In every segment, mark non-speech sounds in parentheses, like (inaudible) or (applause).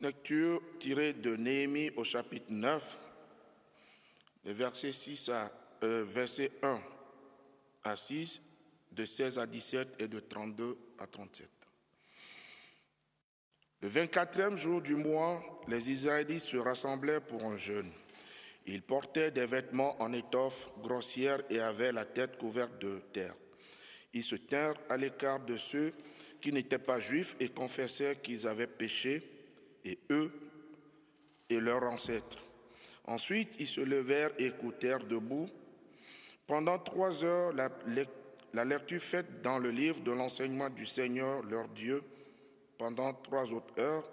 lecture tirée de Néhémie au chapitre 9, les versets, 6 à, euh, verset 1 à 6, de 16 à 17 et de 32 à 37. Le 24e jour du mois, les Israélites se rassemblèrent pour un jeûne. Ils portaient des vêtements en étoffe grossière et avaient la tête couverte de terre. Ils se tinrent à l'écart de ceux qui n'étaient pas juifs et confessèrent qu'ils avaient péché, et eux et leurs ancêtres. Ensuite, ils se levèrent et écoutèrent debout. Pendant trois heures, la, la lecture faite dans le livre de l'enseignement du Seigneur, leur Dieu, pendant trois autres heures,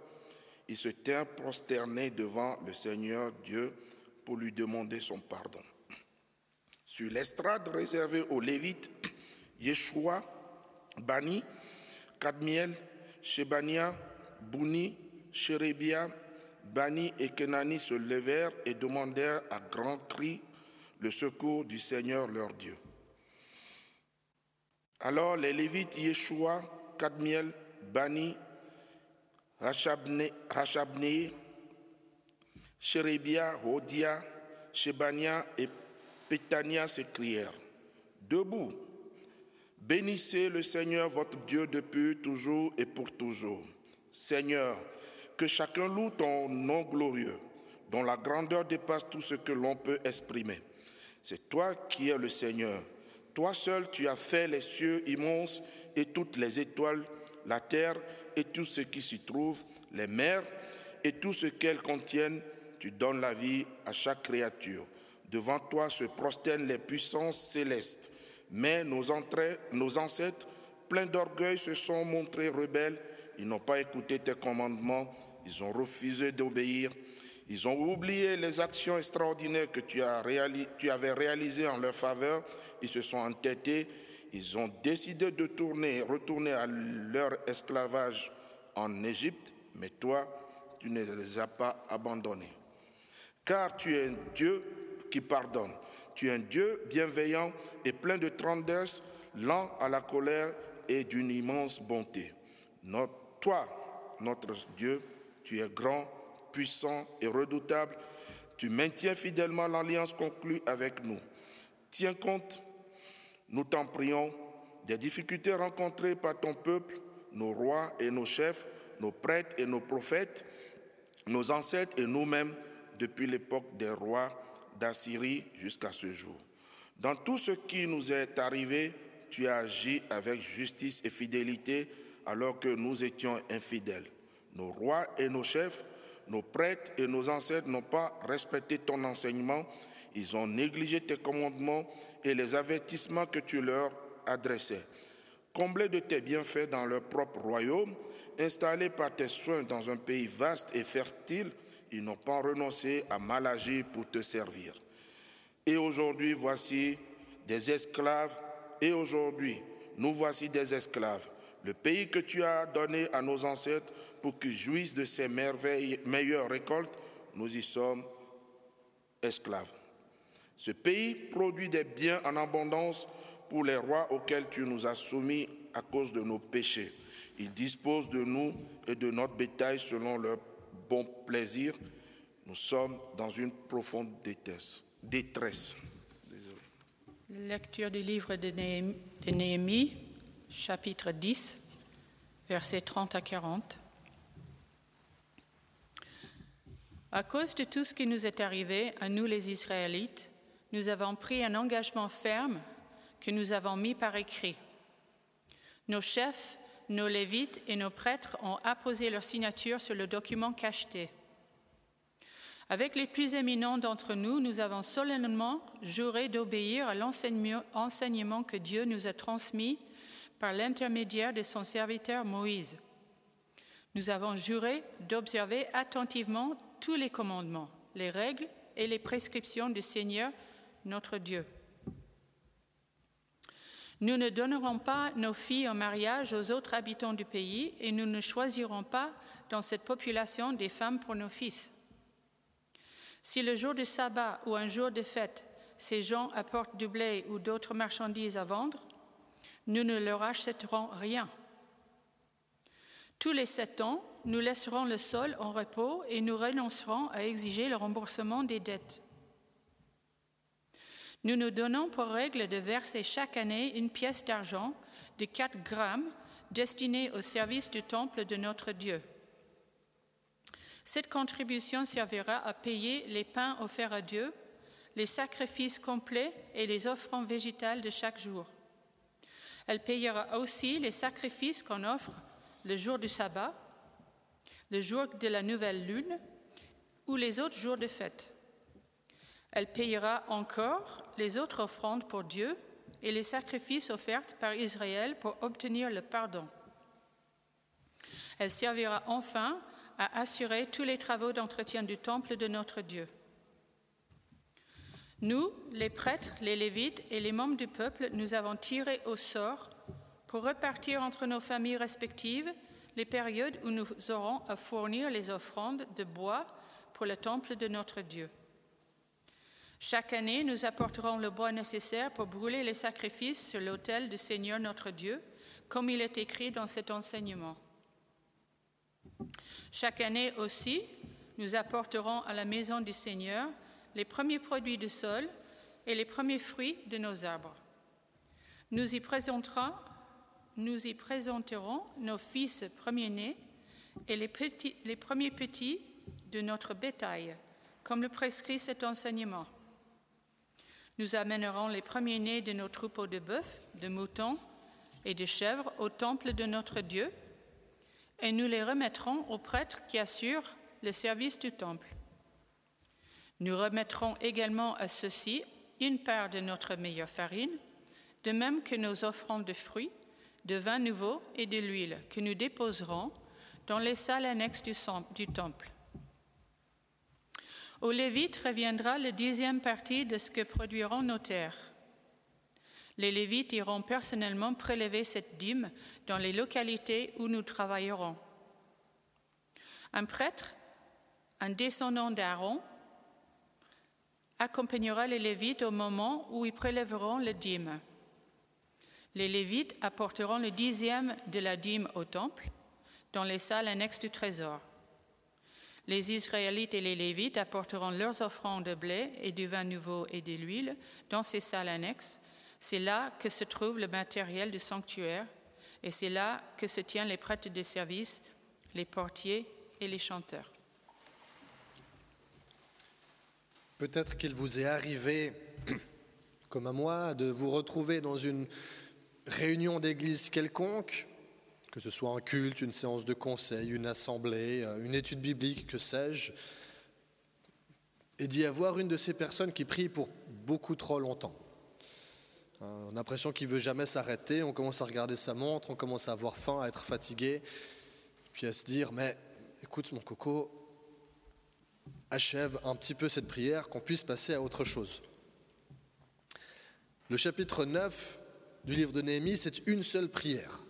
ils se tinrent prosternés devant le Seigneur Dieu pour lui demander son pardon. Sur l'estrade réservée aux Lévites, Yeshua, Bani, Kadmiel, Shebania, Bouni, Shérébia, Bani et Kenani se levèrent et demandèrent à grands cris le secours du Seigneur leur Dieu. Alors les Lévites Yeshua, Kadmiel, Bani, Rachabné, Chérébia, Hodia, Shebania et Pétania s'écrièrent Debout, bénissez le Seigneur votre Dieu depuis toujours et pour toujours. Seigneur, que chacun loue ton nom glorieux, dont la grandeur dépasse tout ce que l'on peut exprimer. C'est toi qui es le Seigneur. Toi seul, tu as fait les cieux immenses et toutes les étoiles, la terre et tout ce qui s'y trouve, les mers et tout ce qu'elles contiennent. Tu donnes la vie à chaque créature. Devant toi se prosternent les puissances célestes. Mais nos, nos ancêtres, pleins d'orgueil, se sont montrés rebelles. Ils n'ont pas écouté tes commandements. Ils ont refusé d'obéir. Ils ont oublié les actions extraordinaires que tu, as tu avais réalisées en leur faveur. Ils se sont entêtés ils ont décidé de tourner, retourner à leur esclavage en Égypte, mais toi, tu ne les as pas abandonnés. Car tu es un Dieu qui pardonne. Tu es un Dieu bienveillant et plein de tendresse, lent à la colère et d'une immense bonté. Notre, toi, notre Dieu, tu es grand, puissant et redoutable. Tu maintiens fidèlement l'alliance conclue avec nous. Tiens compte nous t'en prions des difficultés rencontrées par ton peuple, nos rois et nos chefs, nos prêtres et nos prophètes, nos ancêtres et nous-mêmes depuis l'époque des rois d'Assyrie jusqu'à ce jour. Dans tout ce qui nous est arrivé, tu as agi avec justice et fidélité alors que nous étions infidèles. Nos rois et nos chefs, nos prêtres et nos ancêtres n'ont pas respecté ton enseignement, ils ont négligé tes commandements et les avertissements que tu leur adressais. Comblés de tes bienfaits dans leur propre royaume, installés par tes soins dans un pays vaste et fertile, ils n'ont pas renoncé à mal agir pour te servir. Et aujourd'hui, voici des esclaves, et aujourd'hui, nous voici des esclaves. Le pays que tu as donné à nos ancêtres pour qu'ils jouissent de ses merveilles, meilleures récoltes, nous y sommes esclaves. Ce pays produit des biens en abondance pour les rois auxquels tu nous as soumis à cause de nos péchés. Ils disposent de nous et de notre bétail selon leur bon plaisir. Nous sommes dans une profonde détresse. Lecture du livre de Néhémie, chapitre 10, versets 30 à 40. À cause de tout ce qui nous est arrivé, à nous les Israélites, nous avons pris un engagement ferme que nous avons mis par écrit. Nos chefs, nos lévites et nos prêtres ont apposé leur signature sur le document cacheté. Avec les plus éminents d'entre nous, nous avons solennellement juré d'obéir à l'enseignement que Dieu nous a transmis par l'intermédiaire de son serviteur Moïse. Nous avons juré d'observer attentivement tous les commandements, les règles et les prescriptions du Seigneur notre Dieu. Nous ne donnerons pas nos filles en mariage aux autres habitants du pays et nous ne choisirons pas dans cette population des femmes pour nos fils. Si le jour du sabbat ou un jour de fête, ces gens apportent du blé ou d'autres marchandises à vendre, nous ne leur achèterons rien. Tous les sept ans, nous laisserons le sol en repos et nous renoncerons à exiger le remboursement des dettes. Nous nous donnons pour règle de verser chaque année une pièce d'argent de 4 grammes destinée au service du temple de notre Dieu. Cette contribution servira à payer les pains offerts à Dieu, les sacrifices complets et les offrandes végétales de chaque jour. Elle payera aussi les sacrifices qu'on offre le jour du sabbat, le jour de la nouvelle lune ou les autres jours de fête. Elle payera encore les autres offrandes pour Dieu et les sacrifices offerts par Israël pour obtenir le pardon. Elle servira enfin à assurer tous les travaux d'entretien du temple de notre Dieu. Nous, les prêtres, les lévites et les membres du peuple, nous avons tiré au sort pour repartir entre nos familles respectives les périodes où nous aurons à fournir les offrandes de bois pour le temple de notre Dieu. Chaque année, nous apporterons le bois nécessaire pour brûler les sacrifices sur l'autel du Seigneur notre Dieu, comme il est écrit dans cet enseignement. Chaque année aussi, nous apporterons à la maison du Seigneur les premiers produits du sol et les premiers fruits de nos arbres. Nous y présenterons, nos fils premiers-nés et les, premiers petits de notre bétail, comme le prescrit cet enseignement. Nous amènerons les premiers-nés de nos troupeaux de bœufs, de moutons et de chèvres au temple de notre Dieu, et nous les remettrons aux prêtres qui assurent le service du temple. Nous remettrons également à ceux-ci une part de notre meilleure farine, de même que nos offrandes de fruits, de vin nouveau et de l'huile que nous déposerons dans les salles annexes du, temple. Au Lévite reviendra la dixième partie de ce que produiront nos terres. Les Lévites iront personnellement prélever cette dîme dans les localités où nous travaillerons. Un prêtre, un descendant d'Aaron, accompagnera les Lévites au moment où ils prélèveront le dîme. Les Lévites apporteront le dixième de la dîme au temple, dans les salles annexes du trésor. Les Israélites et les Lévites apporteront leurs offrandes de blé et du vin nouveau et de l'huile dans ces salles annexes. C'est là que se trouve le matériel du sanctuaire et c'est là que se tiennent les prêtres de service, les portiers et les chanteurs. Peut-être qu'il vous est arrivé, (clears throat) comme à moi, de vous retrouver dans une réunion d'église quelconque que ce soit un culte, une séance de conseil, une assemblée, euh, une étude biblique, que sais-je, et d'y avoir une de ces personnes qui prie pour beaucoup trop longtemps. Euh, on a l'impression qu'il veut jamais s'arrêter, on commence à regarder sa montre, on commence à avoir faim, à être fatigué, puis à se dire, mais écoute mon coco, achève un petit peu cette prière, qu'on puisse passer à autre chose. Le chapitre 9 du livre de Néhémie, c'est une seule prière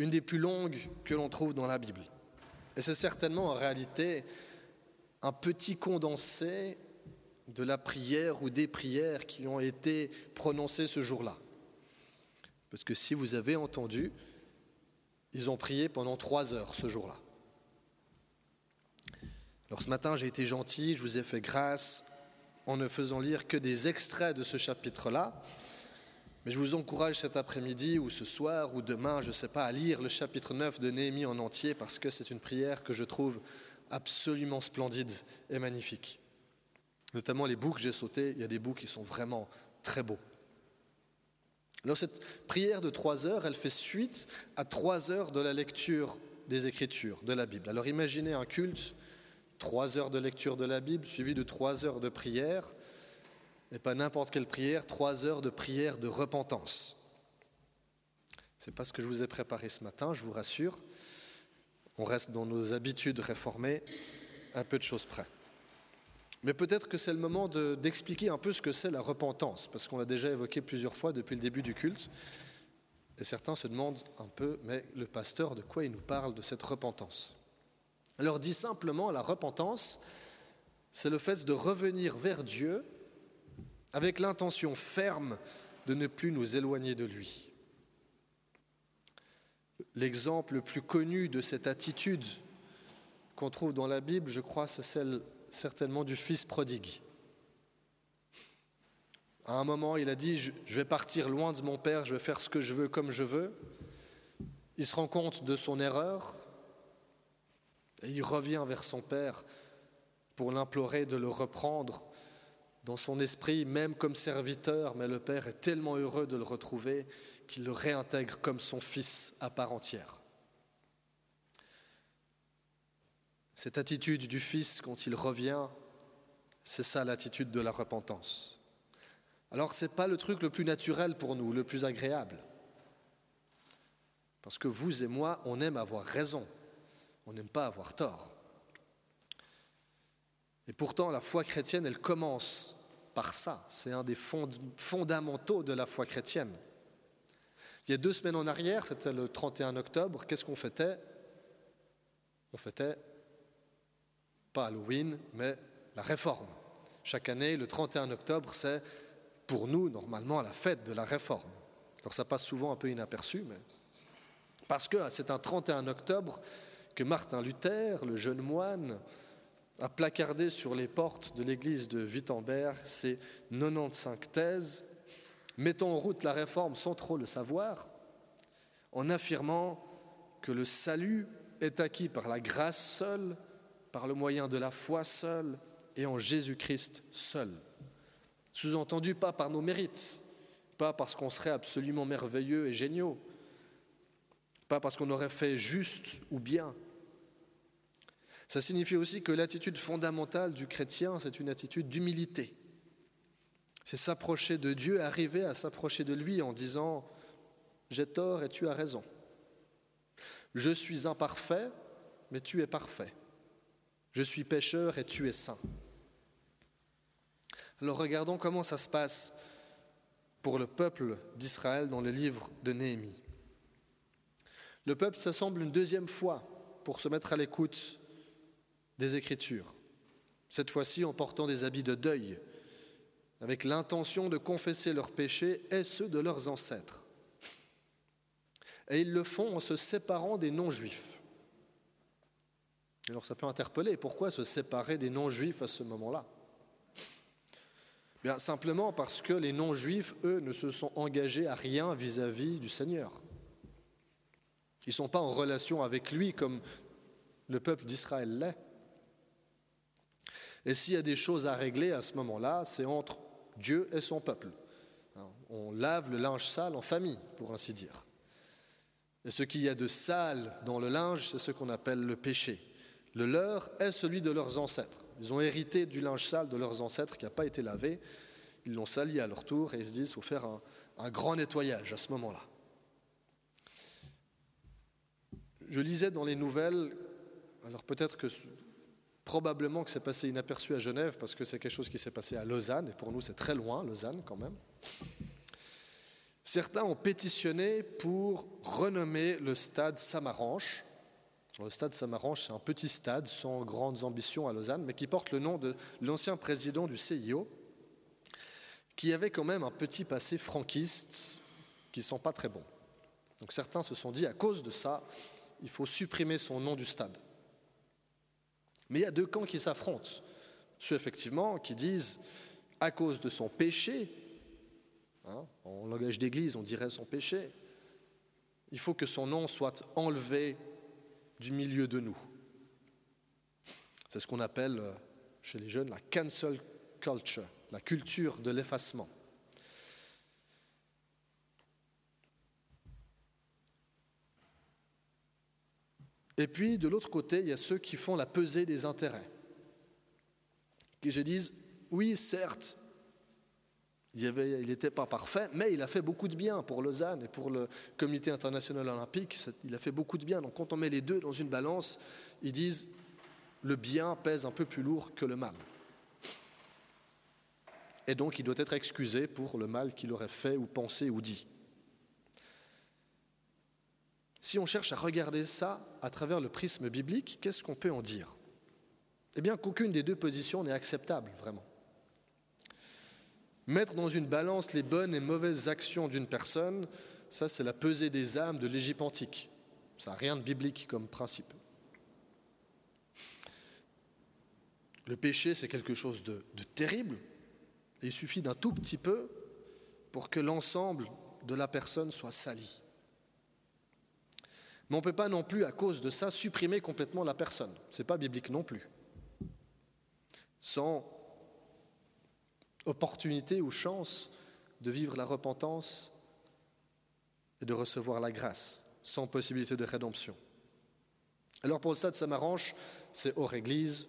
une des plus longues que l'on trouve dans la Bible. Et c'est certainement en réalité un petit condensé de la prière ou des prières qui ont été prononcées ce jour-là. Parce que si vous avez entendu, ils ont prié pendant trois heures ce jour-là. Alors ce matin, j'ai été gentil, je vous ai fait grâce en ne faisant lire que des extraits de ce chapitre-là, mais je vous encourage cet après-midi ou ce soir ou demain, je ne sais pas, à lire le chapitre 9 de Néhémie en entier parce que c'est une prière que je trouve absolument splendide et magnifique. Notamment les bouts que j'ai sautés, il y a des bouts qui sont vraiment très beaux. Alors cette prière de trois heures, elle fait suite à trois heures de la lecture des Écritures, de la Bible. Alors imaginez un culte, trois heures de lecture de la Bible suivi de trois heures de prière et pas n'importe quelle prière, trois heures de prière de repentance. Ce n'est pas ce que je vous ai préparé ce matin, je vous rassure. On reste dans nos habitudes réformées. un peu de choses près. Mais peut-être que c'est le moment d'expliquer un peu ce que c'est la repentance, parce qu'on l'a déjà évoqué plusieurs fois depuis le début du culte. Et certains se demandent un peu, mais le pasteur, de quoi il nous parle de cette repentance? Alors dit simplement, la repentance, c'est le fait de revenir vers Dieu avec l'intention ferme de ne plus nous éloigner de lui. L'exemple le plus connu de cette attitude qu'on trouve dans la Bible, je crois, c'est celle certainement du fils prodigue. À un moment, il a dit, je vais partir loin de mon père, je vais faire ce que je veux comme je veux. Il se rend compte de son erreur il revient vers son père pour l'implorer de le reprendre dans son esprit, même comme serviteur, mais le père est tellement heureux de le retrouver qu'il le réintègre comme son fils à part entière. Cette attitude du fils quand il revient, c'est ça l'attitude de la repentance. Alors ce n'est pas le truc le plus naturel pour nous, le plus agréable. Parce que vous et moi, on aime avoir raison, on n'aime pas avoir tort. Et pourtant, la foi chrétienne, elle commence par ça. C'est un des fondamentaux de la foi chrétienne. Il y a deux semaines en arrière, c'était le 31 octobre, qu'est-ce qu'on fêtait? On fêtait pas Halloween, mais la réforme. Chaque année, le 31 octobre, c'est pour nous, normalement, la fête de la réforme. Alors ça passe souvent un peu inaperçu, mais parce que c'est un 31 octobre que Martin Luther, le jeune moine, a placardé sur les portes de l'église de Wittenberg ses 95 thèses, mettant en route la réforme sans trop le savoir, en affirmant que le salut est acquis par la grâce seule, par le moyen de la foi seule et en Jésus-Christ seul. Sous-entendu, pas par nos mérites, pas parce qu'on serait absolument merveilleux et géniaux, pas parce qu'on aurait fait juste ou bien. Ça signifie aussi que l'attitude fondamentale du chrétien, c'est une attitude d'humilité. C'est s'approcher de Dieu, arriver à s'approcher de lui en disant ⁇ J'ai tort et tu as raison. Je suis imparfait, mais tu es parfait. Je suis pécheur et tu es saint. ⁇ alors regardons comment ça se passe pour le peuple d'Israël dans le livre de Néhémie. Le peuple s'assemble une deuxième fois pour se mettre à l'écoute des Écritures, cette fois-ci en portant des habits de deuil, avec l'intention de confesser leurs péchés et ceux de leurs ancêtres. Et ils le font en se séparant des non-juifs. Alors ça peut interpeller, pourquoi se séparer des non-juifs à ce moment-là? Bien, simplement parce que les non-juifs, eux, ne se sont engagés à rien vis-à-vis du Seigneur. Ils ne sont pas en relation avec lui comme le peuple d'Israël l'est. Et s'il y a des choses à régler à ce moment-là, c'est entre Dieu et son peuple. On lave le linge sale en famille, pour ainsi dire. Et ce qu'il y a de sale dans le linge, c'est ce qu'on appelle le péché. Le leur est celui de leurs ancêtres. Ils ont hérité du linge sale de leurs ancêtres qui n'a pas été lavé. Ils l'ont sali à leur tour et ils se disent qu'il faut faire un, grand nettoyage à ce moment-là. Je lisais dans les nouvelles, alors peut-être que probablement que c'est passé inaperçu à Genève parce que c'est quelque chose qui s'est passé à Lausanne et pour nous c'est très loin, Lausanne quand même. Certains ont pétitionné pour renommer le stade Samaranche le stade Samaranche, c'est un petit stade sans grandes ambitions à Lausanne, mais qui porte le nom de l'ancien président du CIO, qui avait quand même un petit passé franquiste qui ne sont pas très bons. Donc certains se sont dit, à cause de ça, il faut supprimer son nom du stade. Mais il y a deux camps qui s'affrontent. Ceux, effectivement, qui disent, à cause de son péché, hein, en langage d'église, on dirait son péché, il faut que son nom soit enlevé du milieu de nous. C'est ce qu'on appelle euh, chez les jeunes la cancel culture, la culture de l'effacement. Et puis, de l'autre côté, il y a ceux qui font la pesée des intérêts, qui se disent, oui, certes, il n'était pas parfait, mais il a fait beaucoup de bien pour Lausanne et pour le Comité international olympique. Il a fait beaucoup de bien. Donc quand on met les deux dans une balance, ils disent le bien pèse un peu plus lourd que le mal. Et donc il doit être excusé pour le mal qu'il aurait fait ou pensé ou dit. Si on cherche à regarder ça à travers le prisme biblique, qu'est-ce qu'on peut en dire? Eh bien qu'aucune des deux positions n'est acceptable, vraiment. Mettre dans une balance les bonnes et mauvaises actions d'une personne, ça c'est la pesée des âmes de l'Égypte antique. Ça n'a rien de biblique comme principe. Le péché, c'est quelque chose de, terrible. Il suffit d'un tout petit peu pour que l'ensemble de la personne soit sali. Mais on ne peut pas non plus, à cause de ça, supprimer complètement la personne. Ce n'est pas biblique non plus. Sans opportunité ou chance de vivre la repentance et de recevoir la grâce, sans possibilité de rédemption. Alors pour le stade, ça m'arrange, c'est hors église,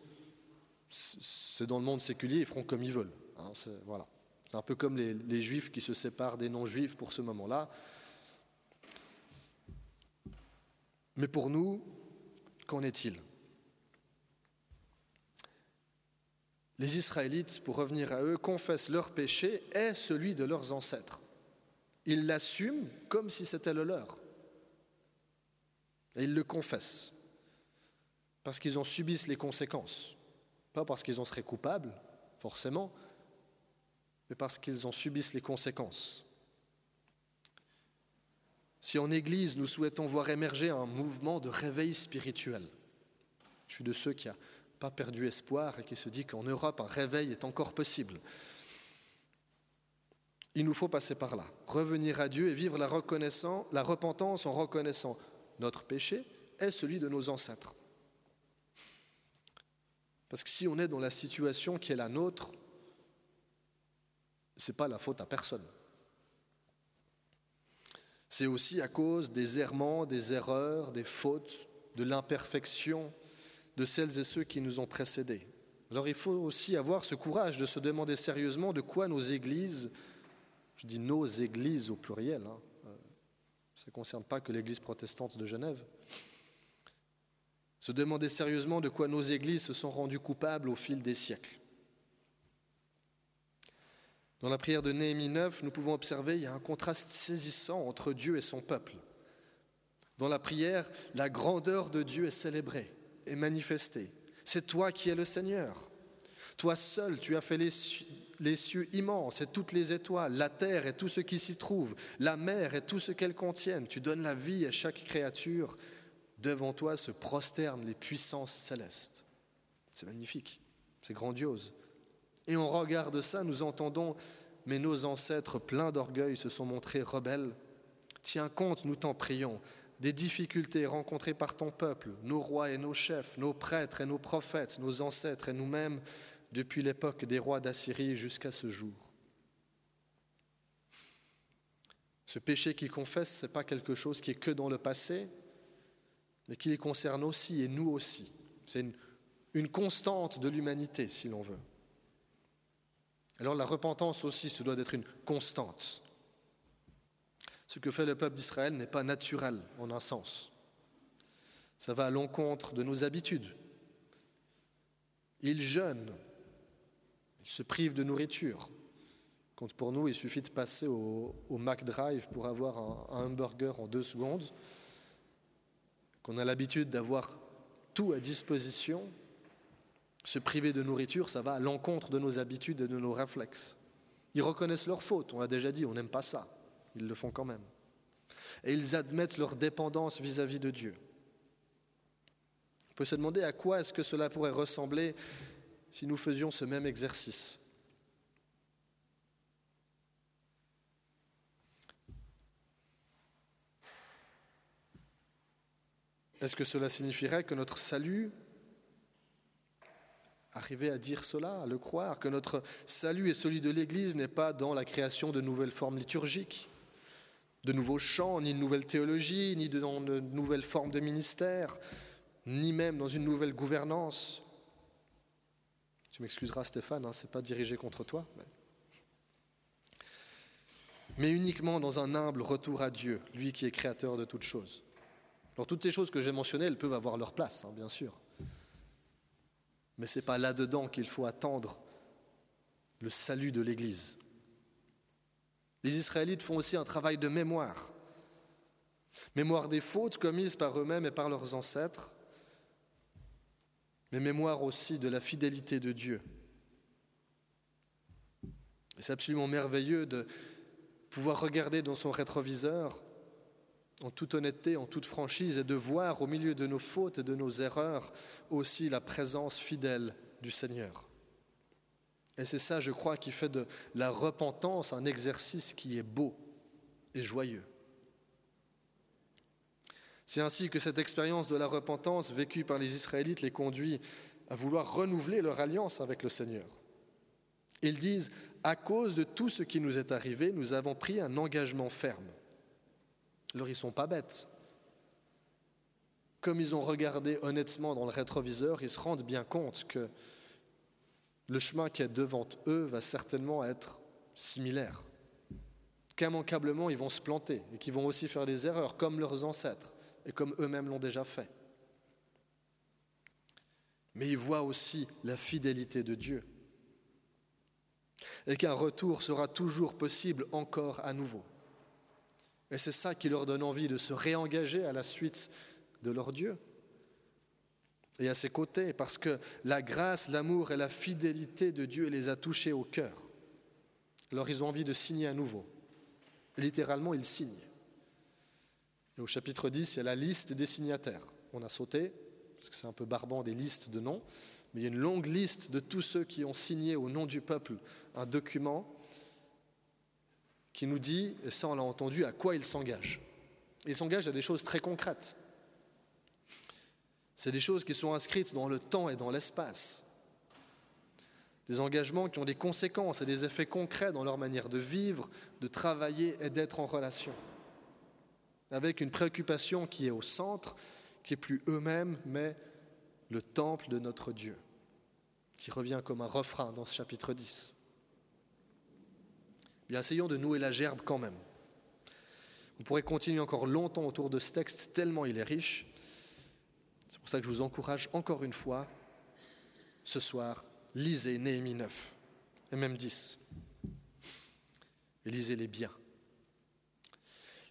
c'est dans le monde séculier, ils feront comme ils veulent. Hein, c'est, voilà. un peu comme les juifs qui se séparent des non-juifs pour ce moment-là. Mais pour nous, qu'en est-il? Les Israélites, pour revenir à eux, confessent leur péché est celui de leurs ancêtres. Ils l'assument comme si c'était le leur. Et ils le confessent parce qu'ils en subissent les conséquences. Pas parce qu'ils en seraient coupables, forcément, mais parce qu'ils en subissent les conséquences. Si en Église nous souhaitons voir émerger un mouvement de réveil spirituel, je suis de ceux qui n'ont pas perdu espoir et qui se dit qu'en Europe un réveil est encore possible. Il nous faut passer par là, revenir à Dieu et vivre la, la repentance en reconnaissant notre péché est celui de nos ancêtres. Parce que si on est dans la situation qui est la nôtre, ce n'est pas la faute à personne. C'est aussi à cause des errements, des erreurs, des fautes, de l'imperfection de celles et ceux qui nous ont précédés. Alors il faut aussi avoir ce courage de se demander sérieusement de quoi nos églises, je dis nos églises au pluriel, hein, euh, ça ne concerne pas que l'église protestante de Genève, se demander sérieusement de quoi nos églises se sont rendues coupables au fil des siècles. Dans la prière de Néhémie 9, nous pouvons observer il y a un contraste saisissant entre Dieu et son peuple. Dans la prière, la grandeur de Dieu est célébrée et manifestée. C'est toi qui es le Seigneur. Toi seul, tu as fait les, cieux immenses et toutes les étoiles, la terre et tout ce qui s'y trouve, la mer et tout ce qu'elle contienne. Tu donnes la vie à chaque créature devant toi se prosternent les puissances célestes. C'est magnifique, c'est grandiose. Et on regarde ça, nous entendons, mais nos ancêtres pleins d'orgueil se sont montrés rebelles. Tiens compte, nous t'en prions, des difficultés rencontrées par ton peuple, nos rois et nos chefs, nos prêtres et nos prophètes, nos ancêtres et nous-mêmes, depuis l'époque des rois d'Assyrie jusqu'à ce jour. Ce péché qu'ils confessent, ce n'est pas quelque chose qui est que dans le passé, mais qui les concerne aussi et nous aussi. C'est une constante de l'humanité, si l'on veut. Alors la repentance aussi, ce doit être une constante. Ce que fait le peuple d'Israël n'est pas naturel en un sens. Ça va à l'encontre de nos habitudes. Ils jeûnent, ils se privent de nourriture. Quand pour nous, il suffit de passer au, au McDrive pour avoir un hamburger en deux secondes, qu'on a l'habitude d'avoir tout à disposition, se priver de nourriture, ça va à l'encontre de nos habitudes et de nos réflexes. Ils reconnaissent leurs fautes, on l'a déjà dit, on n'aime pas ça, ils le font quand même. Et ils admettent leur dépendance vis-à-vis de Dieu. On peut se demander à quoi est-ce que cela pourrait ressembler si nous faisions ce même exercice. Est-ce que cela signifierait que notre salut, arriver à dire cela, à le croire, que notre salut et celui de l'Église n'est pas dans la création de nouvelles formes liturgiques, de nouveaux chants, ni de nouvelles théologies, ni dans de nouvelles formes de ministère, ni même dans une nouvelle gouvernance Tu m'excuseras Stéphane, hein, ce n'est pas dirigé contre toi. Mais... mais uniquement dans un humble retour à Dieu, lui qui est créateur de toutes choses. Alors toutes ces choses que j'ai mentionnées, elles peuvent avoir leur place, hein, bien sûr. Mais ce n'est pas là-dedans qu'il faut attendre le salut de l'Église. Les Israélites font aussi un travail de mémoire. Mémoire des fautes commises par eux-mêmes et par leurs ancêtres, mais mémoire aussi de la fidélité de Dieu. Et c'est absolument merveilleux de pouvoir regarder dans son rétroviseur en toute honnêteté, en toute franchise, et de voir au milieu de nos fautes et de nos erreurs aussi la présence fidèle du Seigneur. Et c'est ça, je crois, qui fait de la repentance un exercice qui est beau et joyeux. C'est ainsi que cette expérience de la repentance vécue par les Israélites les conduit à vouloir renouveler leur alliance avec le Seigneur. Ils disent, à cause de tout ce qui nous est arrivé, nous avons pris un engagement ferme. Alors ils ne sont pas bêtes. Comme ils ont regardé honnêtement dans le rétroviseur, ils se rendent bien compte que le chemin qui est devant eux va certainement être similaire. Qu'immanquablement, ils vont se planter et qu'ils vont aussi faire des erreurs, comme leurs ancêtres et comme eux-mêmes l'ont déjà fait. Mais ils voient aussi la fidélité de Dieu et qu'un retour sera toujours possible encore à nouveau. Et c'est ça qui leur donne envie de se réengager à la suite de leur Dieu et à ses côtés, parce que la grâce, l'amour et la fidélité de Dieu les a touchés au cœur. Alors ils ont envie de signer à nouveau. littéralement, ils signent. Au chapitre 10, il y a la liste des signataires. On a sauté, parce que c'est un peu barbant des listes de noms, mais il y a une longue liste de tous ceux qui ont signé au nom du peuple un document qui nous dit, et ça on l'a entendu, à quoi ils s'engagent. Ils s'engagent à des choses très concrètes. C'est des choses qui sont inscrites dans le temps et dans l'espace. Des engagements qui ont des conséquences et des effets concrets dans leur manière de vivre, de travailler et d'être en relation. Avec une préoccupation qui est au centre, qui est plus eux-mêmes, mais le temple de notre Dieu, qui revient comme un refrain dans ce chapitre 10. Bien, essayons de nouer la gerbe quand même. On pourrait continuer encore longtemps autour de ce texte, tellement il est riche. C'est pour ça que je vous encourage encore une fois, ce soir, lisez Néhémie 9, et même 10. Et lisez-les bien.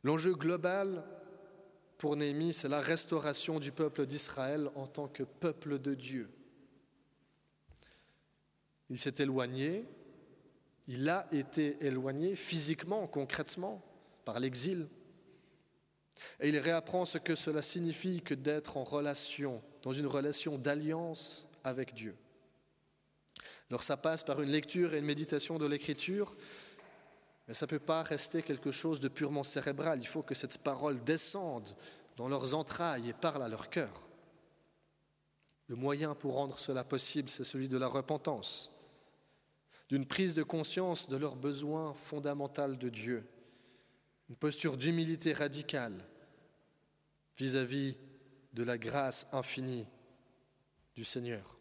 L'enjeu global pour Néhémie, c'est la restauration du peuple d'Israël en tant que peuple de Dieu. Il s'est éloigné, il a été éloigné physiquement, concrètement, par l'exil. Et il réapprend ce que cela signifie que d'être en relation, dans une relation d'alliance avec Dieu. Alors ça passe par une lecture et une méditation de l'Écriture, mais ça ne peut pas rester quelque chose de purement cérébral. Il faut que cette parole descende dans leurs entrailles et parle à leur cœur. Le moyen pour rendre cela possible, c'est celui de la repentance, d'une prise de conscience de leurs besoins fondamentaux de Dieu, une posture d'humilité radicale vis-à-vis de la grâce infinie du Seigneur.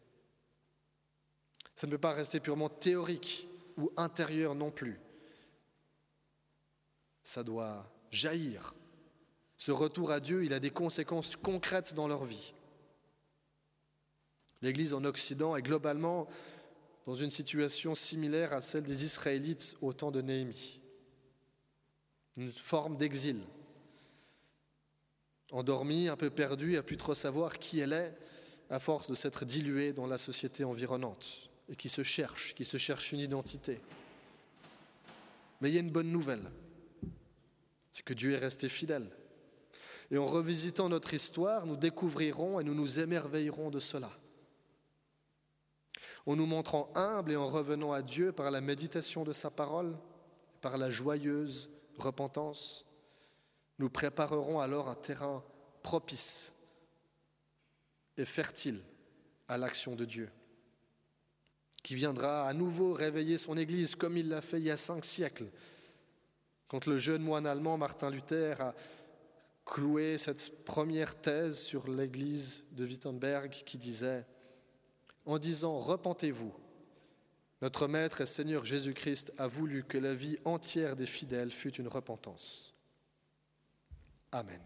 Ça ne peut pas rester purement théorique ou intérieur non plus ça doit jaillir. Ce retour à Dieu, il a des conséquences concrètes dans leur vie. L'Église en Occident est globalement dans une situation similaire à celle des Israélites au temps de Néhémie. Une forme d'exil. Endormie, un peu perdue, à plus trop savoir qui elle est, à force de s'être diluée dans la société environnante, et qui se cherche, qui se cherche une identité. Mais il y a une bonne nouvelle c'est que Dieu est resté fidèle. Et en revisitant notre histoire, nous découvrirons et nous nous émerveillerons de cela. En nous montrant humbles et en revenant à Dieu par la méditation de sa parole, par la joyeuse repentance, nous préparerons alors un terrain propice et fertile à l'action de Dieu, qui viendra à nouveau réveiller son Église comme il l'a fait il y a cinq siècles quand le jeune moine allemand Martin Luther a cloué cette première thèse sur l'église de Wittenberg qui disait En disant Repentez-vous, notre Maître et Seigneur Jésus-Christ a voulu que la vie entière des fidèles fût une repentance. Amen.